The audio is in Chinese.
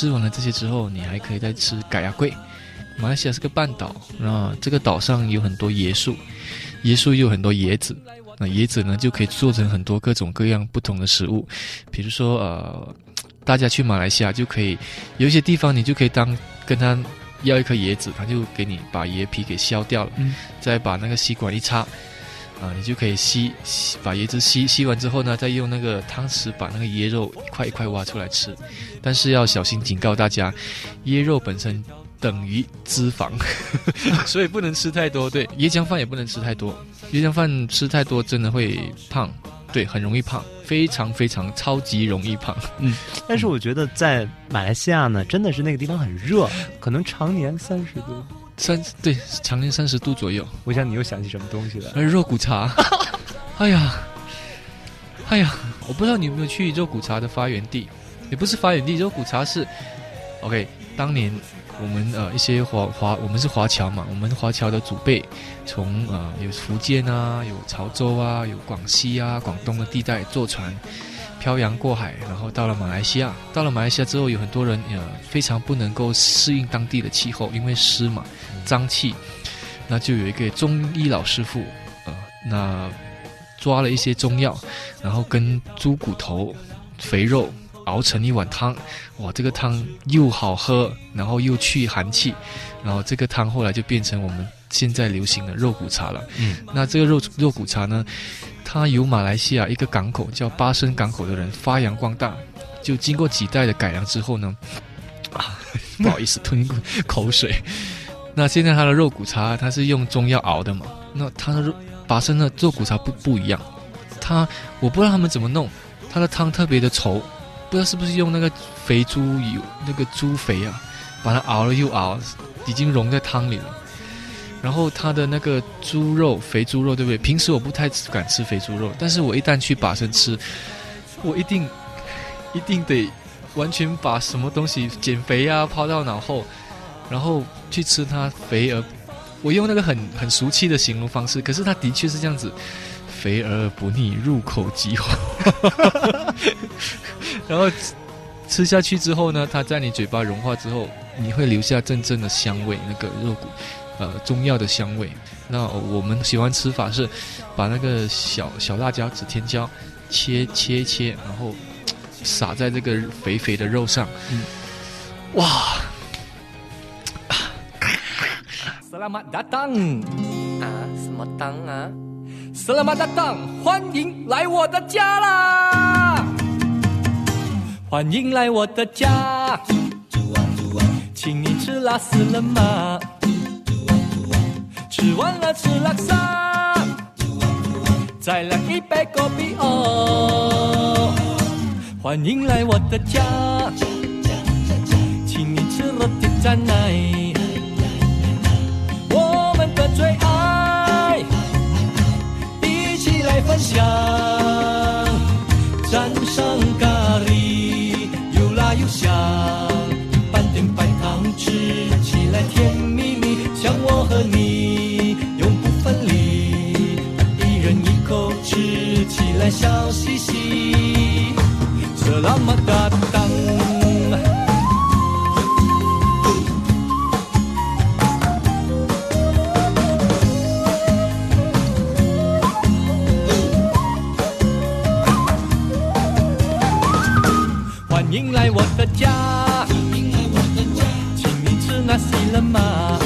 吃完了这些之后，你还可以再吃改亚桂。马来西亚是个半岛，那这个岛上有很多椰树，椰树又有很多椰子，那椰子呢就可以做成很多各种各样不同的食物，比如说呃，大家去马来西亚就可以有一些地方你就可以当跟他要一颗椰子，他就给你把椰皮给削掉了，再把那个吸管一插，啊，你就可以吸吸把椰汁吸吸完之后呢，再用那个汤匙把那个椰肉一块一块挖出来吃，但是要小心，警告大家，椰肉本身。等于脂肪，所以不能吃太多。对，椰浆饭也不能吃太多，椰浆饭吃太多真的会胖，对，很容易胖，非常非常超级容易胖。嗯，但是我觉得在马来西亚呢，真的是那个地方很热，可能常年三十度，三对，常年三十度左右。我想你又想起什么东西了？而肉骨茶。哎呀，哎呀，我不知道你有没有去肉骨茶的发源地，也不是发源地，肉骨茶是，OK，当年。我们呃一些华华，我们是华侨嘛，我们华侨的祖辈，从呃有福建啊，有潮州啊，有广西啊，广东的地带坐船漂洋过海，然后到了马来西亚。到了马来西亚之后，有很多人呃非常不能够适应当地的气候，因为湿嘛，脏气。那就有一个中医老师傅，呃，那抓了一些中药，然后跟猪骨头、肥肉。熬成一碗汤，哇，这个汤又好喝，然后又去寒气，然后这个汤后来就变成我们现在流行的肉骨茶了。嗯，那这个肉肉骨茶呢，它由马来西亚一个港口叫巴生港口的人发扬光大，就经过几代的改良之后呢，啊，不好意思吞口水。那现在它的肉骨茶，它是用中药熬的嘛？那它的肉巴生的肉骨茶不不一样，它我不知道他们怎么弄，它的汤特别的稠。不知道是不是用那个肥猪油，那个猪肥啊，把它熬了又熬，已经融在汤里了。然后它的那个猪肉，肥猪肉，对不对？平时我不太敢吃肥猪肉，但是我一旦去把生吃，我一定一定得完全把什么东西减肥啊抛到脑后，然后去吃它肥而，我用那个很很俗气的形容方式，可是它的确是这样子。肥而不腻，入口即化。然后吃下去之后呢，它在你嘴巴融化之后，你会留下阵阵的香味，那个肉骨，呃，中药的香味。那我们喜欢吃法是，把那个小小辣椒、紫天椒切切切，然后撒在这个肥肥的肉上。嗯，哇！Selamat datang 啊，什么当啊？斯拉马达当，欢迎来我的家啦！欢迎来我的家，请你吃拉丝了吗？吃完了吃拉萨，再来一杯果啤哦。欢迎来我的家，请你吃罗铁赞奶，我们的最爱。一起来分享，蘸上咖喱，又辣又香，半点白糖，吃起来甜蜜蜜，像我和你来笑嘻嘻，这那么大当。迎来我的家，请你吃那西冷吗？